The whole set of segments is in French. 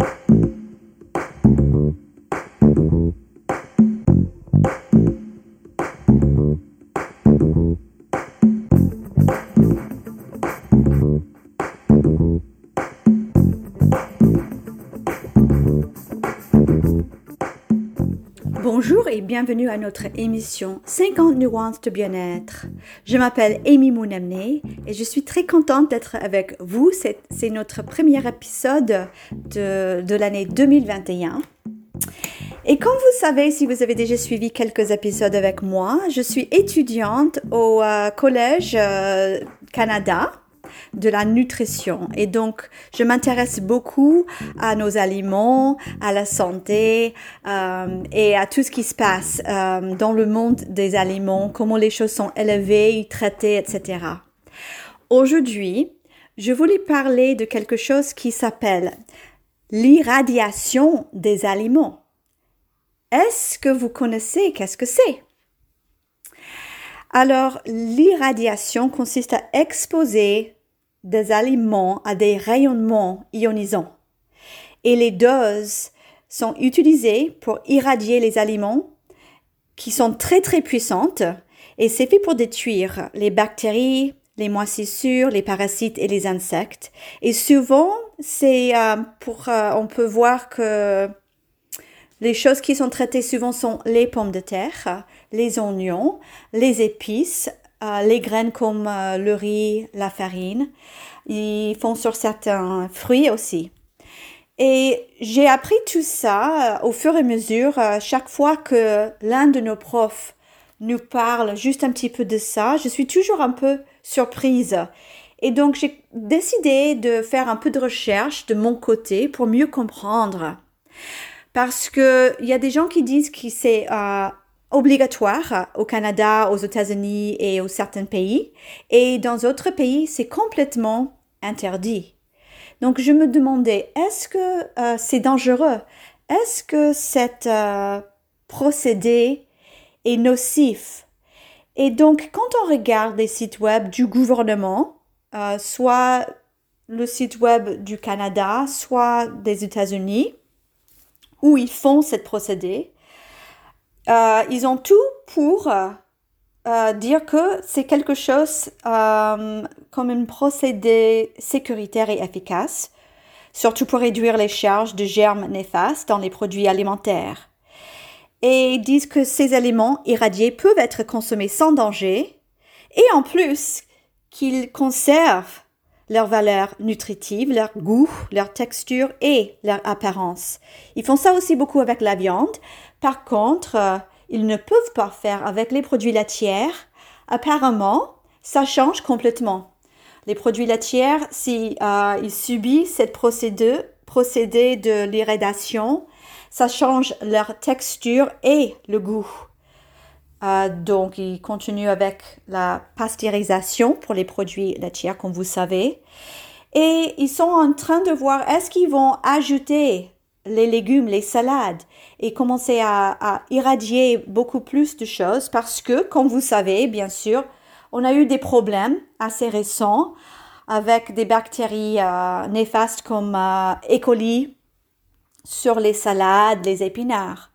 thank you bienvenue à notre émission 50 nuances de bien-être. Je m'appelle Amy Mounamné et je suis très contente d'être avec vous. C'est, notre premier épisode de, de l'année 2021. Et comme vous savez, si vous avez déjà suivi quelques épisodes avec moi, je suis étudiante au euh, Collège euh, Canada de la nutrition. Et donc, je m'intéresse beaucoup à nos aliments, à la santé euh, et à tout ce qui se passe euh, dans le monde des aliments, comment les choses sont élevées, traitées, etc. Aujourd'hui, je voulais parler de quelque chose qui s'appelle l'irradiation des aliments. Est-ce que vous connaissez? Qu'est-ce que c'est? Alors, l'irradiation consiste à exposer des aliments à des rayonnements ionisants. Et les doses sont utilisées pour irradier les aliments qui sont très très puissantes et c'est fait pour détruire les bactéries, les moisissures, les parasites et les insectes. Et souvent, c'est euh, pour, euh, on peut voir que les choses qui sont traitées souvent sont les pommes de terre, les oignons, les épices, euh, les graines comme euh, le riz, la farine. Ils font sur certains fruits aussi. Et j'ai appris tout ça euh, au fur et à mesure, chaque fois que l'un de nos profs nous parle juste un petit peu de ça, je suis toujours un peu surprise. Et donc j'ai décidé de faire un peu de recherche de mon côté pour mieux comprendre. Parce que il y a des gens qui disent que c'est obligatoire au Canada, aux États-Unis et aux certains pays. Et dans d'autres pays, c'est complètement interdit. Donc je me demandais, est-ce que euh, c'est dangereux? Est-ce que cet euh, procédé est nocif? Et donc quand on regarde les sites web du gouvernement, euh, soit le site web du Canada, soit des États-Unis, où ils font cette procédé, euh, ils ont tout pour euh, dire que c'est quelque chose euh, comme un procédé sécuritaire et efficace, surtout pour réduire les charges de germes néfastes dans les produits alimentaires. Et ils disent que ces aliments irradiés peuvent être consommés sans danger et en plus qu'ils conservent leur valeur nutritive, leur goût, leur texture et leur apparence. Ils font ça aussi beaucoup avec la viande. Par contre, euh, ils ne peuvent pas faire avec les produits laitiers. Apparemment, ça change complètement. Les produits laitiers, si euh, subissent cette procédé, procédé de l'irradiation, ça change leur texture et le goût. Euh, donc, ils continuent avec la pasteurisation pour les produits laitiers, comme vous savez. Et ils sont en train de voir est-ce qu'ils vont ajouter les légumes, les salades et commencer à, irradier beaucoup plus de choses parce que, comme vous savez, bien sûr, on a eu des problèmes assez récents avec des bactéries euh, néfastes comme euh, E. coli sur les salades, les épinards.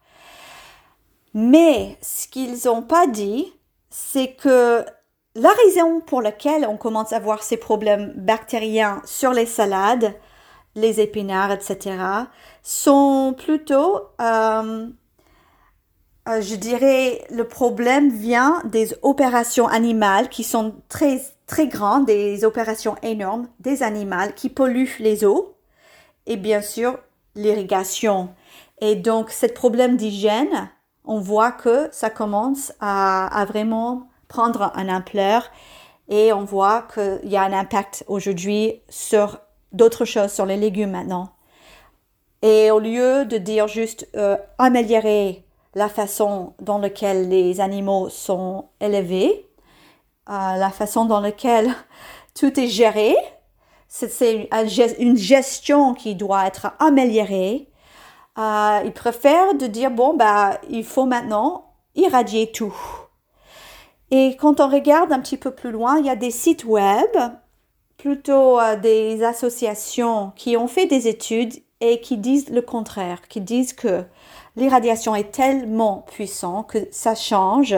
Mais ce qu'ils n'ont pas dit, c'est que la raison pour laquelle on commence à voir ces problèmes bactériens sur les salades, les épinards, etc., sont plutôt, euh, euh, je dirais, le problème vient des opérations animales qui sont très, très grandes, des opérations énormes, des animaux qui polluent les eaux et bien sûr l'irrigation. Et donc, ce problème d'hygiène, on voit que ça commence à, à vraiment prendre un ampleur et on voit qu'il y a un impact aujourd'hui sur d'autres choses, sur les légumes maintenant. Et au lieu de dire juste euh, améliorer la façon dans laquelle les animaux sont élevés, euh, la façon dans laquelle tout est géré, c'est une gestion qui doit être améliorée. Euh, ils préfèrent de dire bon bah il faut maintenant irradier tout. Et quand on regarde un petit peu plus loin, il y a des sites web, plutôt euh, des associations qui ont fait des études et qui disent le contraire, qui disent que l'irradiation est tellement puissante que ça change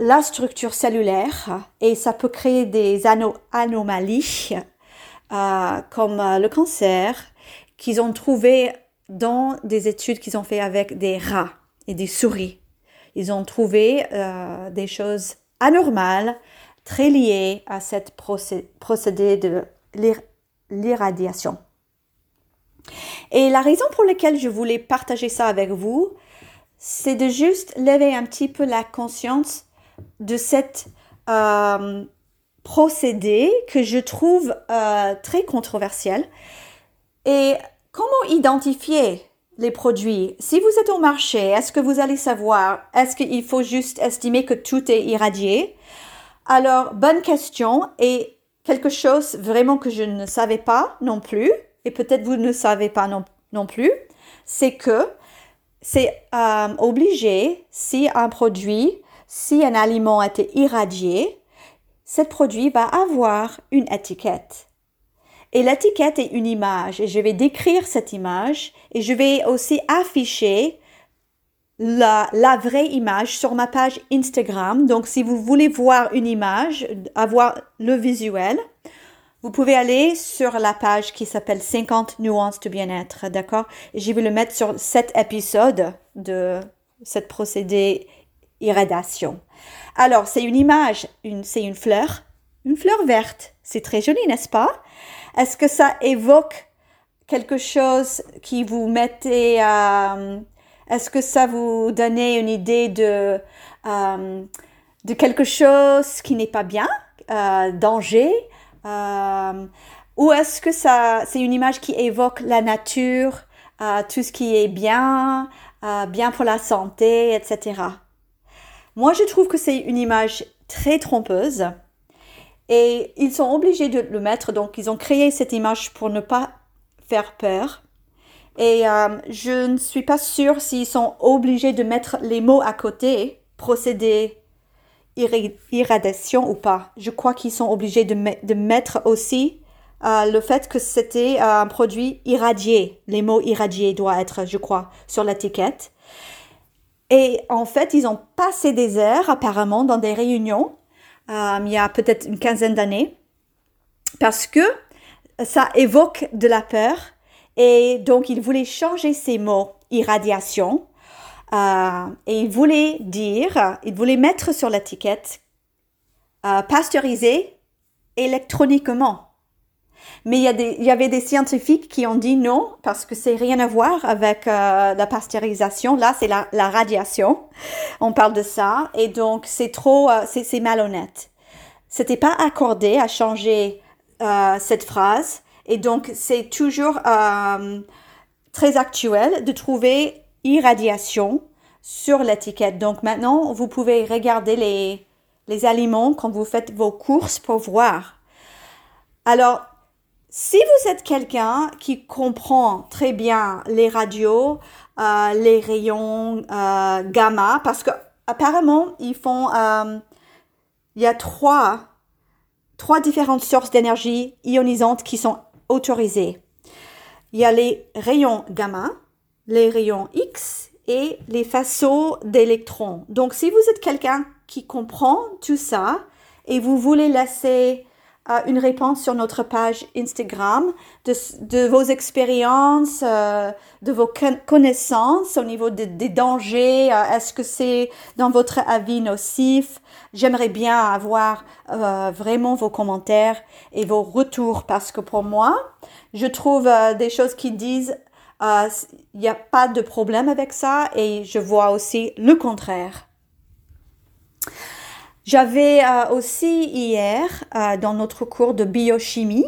la structure cellulaire et ça peut créer des anomalies euh, comme euh, le cancer qu'ils ont trouvé dans des études qu'ils ont fait avec des rats et des souris. Ils ont trouvé euh, des choses anormales très liées à cette procédé de l'irradiation. Et la raison pour laquelle je voulais partager ça avec vous, c'est de juste lever un petit peu la conscience de cette euh, procédé que je trouve euh, très controversiel. Et comment identifier les produits? Si vous êtes au marché, est-ce que vous allez savoir? Est-ce qu'il faut juste estimer que tout est irradié? Alors, bonne question et quelque chose vraiment que je ne savais pas non plus, et peut-être vous ne savez pas non, non plus, c'est que c'est euh, obligé si un produit si un aliment a été irradié, ce produit va avoir une étiquette. Et l'étiquette est une image et je vais décrire cette image et je vais aussi afficher la, la, vraie image sur ma page Instagram. Donc si vous voulez voir une image, avoir le visuel, vous pouvez aller sur la page qui s'appelle 50 nuances de bien-être, d'accord? Je vais le mettre sur cet épisode de cette procédé irradiation. Alors, c'est une image, une, c'est une fleur, une fleur verte. C'est très joli, n'est-ce pas? Est-ce que ça évoque quelque chose qui vous mettez, euh, est-ce que ça vous donnait une idée de, euh, de quelque chose qui n'est pas bien, euh, danger, ou est-ce que ça, c'est une image qui évoque la nature, tout ce qui est bien, bien pour la santé, etc. Moi, je trouve que c'est une image très trompeuse et ils sont obligés de le mettre. Donc, ils ont créé cette image pour ne pas faire peur. Et euh, je ne suis pas sûre s'ils sont obligés de mettre les mots à côté, procédé irradiation ou pas. Je crois qu'ils sont obligés de, mettre aussi euh, le fait que c'était euh, un produit irradié. Les mots irradiés doivent être, je crois, sur l'étiquette. Et en fait, ils ont passé des heures apparemment dans des réunions, il y a peut-être une quinzaine d'années, parce que ça évoque de la peur. Et donc, ils voulaient changer ces mots irradiation. Euh, et ils voulaient dire, ils voulaient mettre sur l'étiquette euh, pasteurisé électroniquement. Mais il y, a des, il y avait des scientifiques qui ont dit non, parce que c'est rien à voir avec euh, la pasteurisation. Là, c'est la, la, radiation. On parle de ça. Et donc, c'est trop, euh, c'est malhonnête. C'était pas accordé à changer euh, cette phrase. Et donc, c'est toujours euh, très actuel de trouver irradiation sur l'étiquette. Donc, maintenant, vous pouvez regarder les, les aliments quand vous faites vos courses pour voir. Alors, si vous êtes quelqu'un qui comprend très bien les radios, euh, les rayons euh, gamma, parce que apparemment ils font, il y a trois, trois différentes sources d'énergie ionisantes qui sont autorisées. Il y a les rayons gamma, les rayons X et les faisceaux d'électrons. Donc si vous êtes quelqu'un qui comprend tout ça et vous voulez laisser une réponse sur notre page Instagram de, vos expériences, euh, de vos connaissances au niveau des dangers. Euh, est-ce que c'est dans votre avis nocif? J'aimerais bien avoir euh, vraiment vos commentaires et vos retours parce que pour moi, je trouve des choses qui disent il n'y a pas de problème avec ça et je vois aussi le contraire. J'avais euh, aussi hier, euh, dans notre cours de biochimie,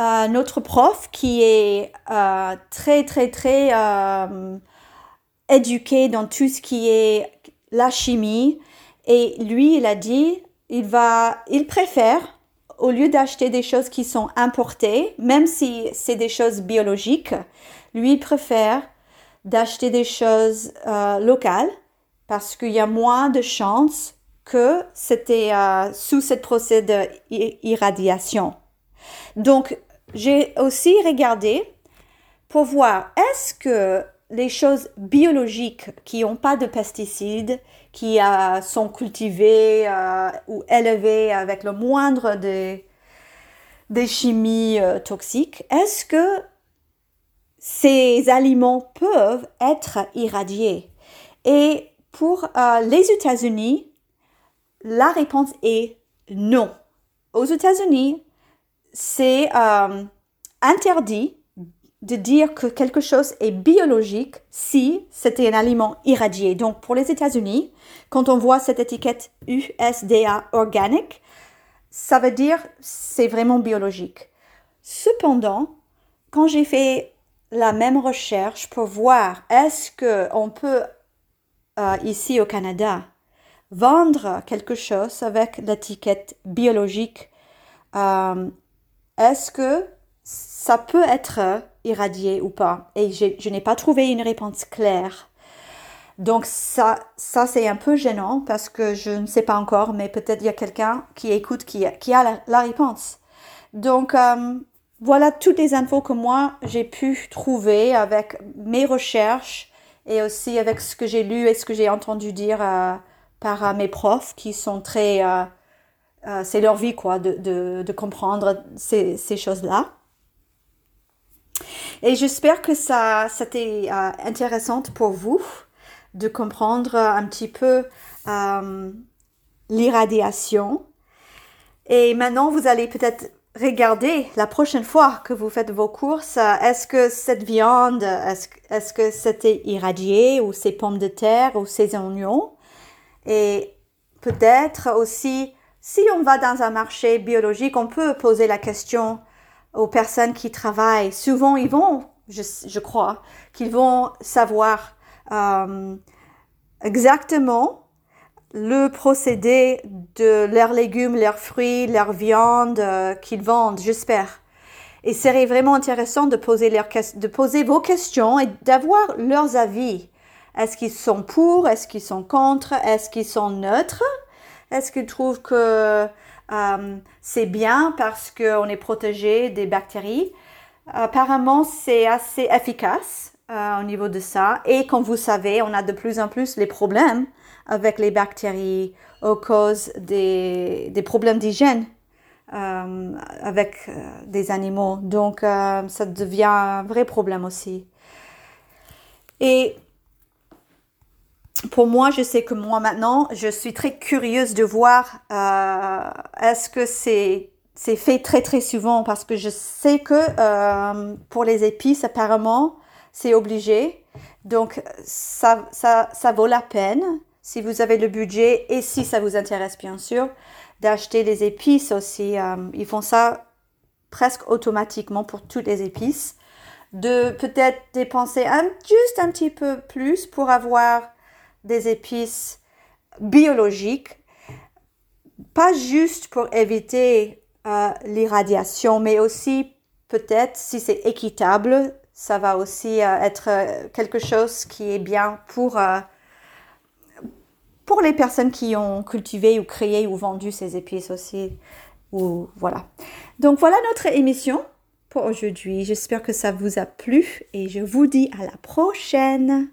euh, notre prof qui est très, très, très éduqué dans tout ce qui est la chimie. Et lui, il a dit, il va, il préfère, au lieu d'acheter des choses qui sont importées, même si c'est des choses biologiques, lui préfère d'acheter des choses locales parce qu'il y a moins de chances c'était euh, sous cette procédure d'irradiation. Donc, j'ai aussi regardé pour voir est-ce que les choses biologiques qui n'ont pas de pesticides, qui euh, sont cultivées euh, ou élevées avec le moindre des, des chimies toxiques, est-ce que ces aliments peuvent être irradiés? Et pour les États-Unis, la réponse est non. Aux États-Unis, c'est interdit de dire que quelque chose est biologique si c'était un aliment irradié. Donc pour les États-Unis, quand on voit cette étiquette USDA organique, ça veut dire c'est vraiment biologique. Cependant, quand j'ai fait la même recherche pour voir est-ce que on peut euh, ici au Canada vendre quelque chose avec l'étiquette biologique, euh, est-ce que ça peut être irradié ou pas? Et je n'ai pas trouvé une réponse claire. Donc ça, ça c'est un peu gênant parce que je ne sais pas encore, mais peut-être il y a quelqu'un qui écoute qui, a la, réponse. Donc euh, voilà toutes les infos que moi j'ai pu trouver avec mes recherches et aussi avec ce que j'ai lu et ce que j'ai entendu dire euh, par euh, mes profs qui sont très... c'est leur vie quoi de, de, comprendre ces, ces choses-là. Et j'espère que ça, c'était euh, intéressant pour vous de comprendre un petit peu euh, l'irradiation. Et maintenant, vous allez peut-être regarder la prochaine fois que vous faites vos courses, est-ce que cette viande, est-ce, que c'était irradié ou ces pommes de terre ou ces oignons? Et peut-être aussi, si on va dans un marché biologique, on peut poser la question, aux personnes qui travaillent. Souvent, ils vont, je, je crois, qu'ils vont savoir euh, exactement le procédé de leurs légumes, leurs fruits, leurs viandes euh, qu'ils vendent, j'espère. Et serait vraiment intéressant de poser, leur, de poser vos questions et d'avoir leurs avis. Est-ce qu'ils sont pour? Est-ce qu'ils sont contre? Est-ce qu'ils sont neutres? Est-ce qu'ils trouvent que euh, c'est bien parce qu'on est protégé des bactéries? Apparemment, c'est assez efficace euh, au niveau de ça. Et comme vous savez, on a de plus en plus les problèmes avec les bactéries aux cause des, des problèmes d'hygiène euh, avec des animaux. Donc, ça devient un vrai problème aussi. Et pour moi, je sais que moi maintenant, je suis très curieuse de voir euh, est-ce que c'est c'est fait très très souvent? Parce que je sais que euh, pour les épices apparemment c'est obligé. Donc ça, ça, ça vaut la peine si vous avez le budget et si ça vous intéresse bien sûr d'acheter les épices aussi. Euh, ils font ça presque automatiquement pour toutes les épices. De peut-être dépenser un, juste un petit peu plus pour avoir des épices biologiques, pas juste pour éviter euh, l'irradiation, mais aussi peut-être si c'est équitable, ça va aussi euh, être euh, quelque chose qui est bien pour, pour les personnes qui ont cultivé ou créé ou vendu ces épices aussi. Ou, voilà. Donc voilà notre émission pour aujourd'hui. J'espère que ça vous a plu et je vous dis à la prochaine.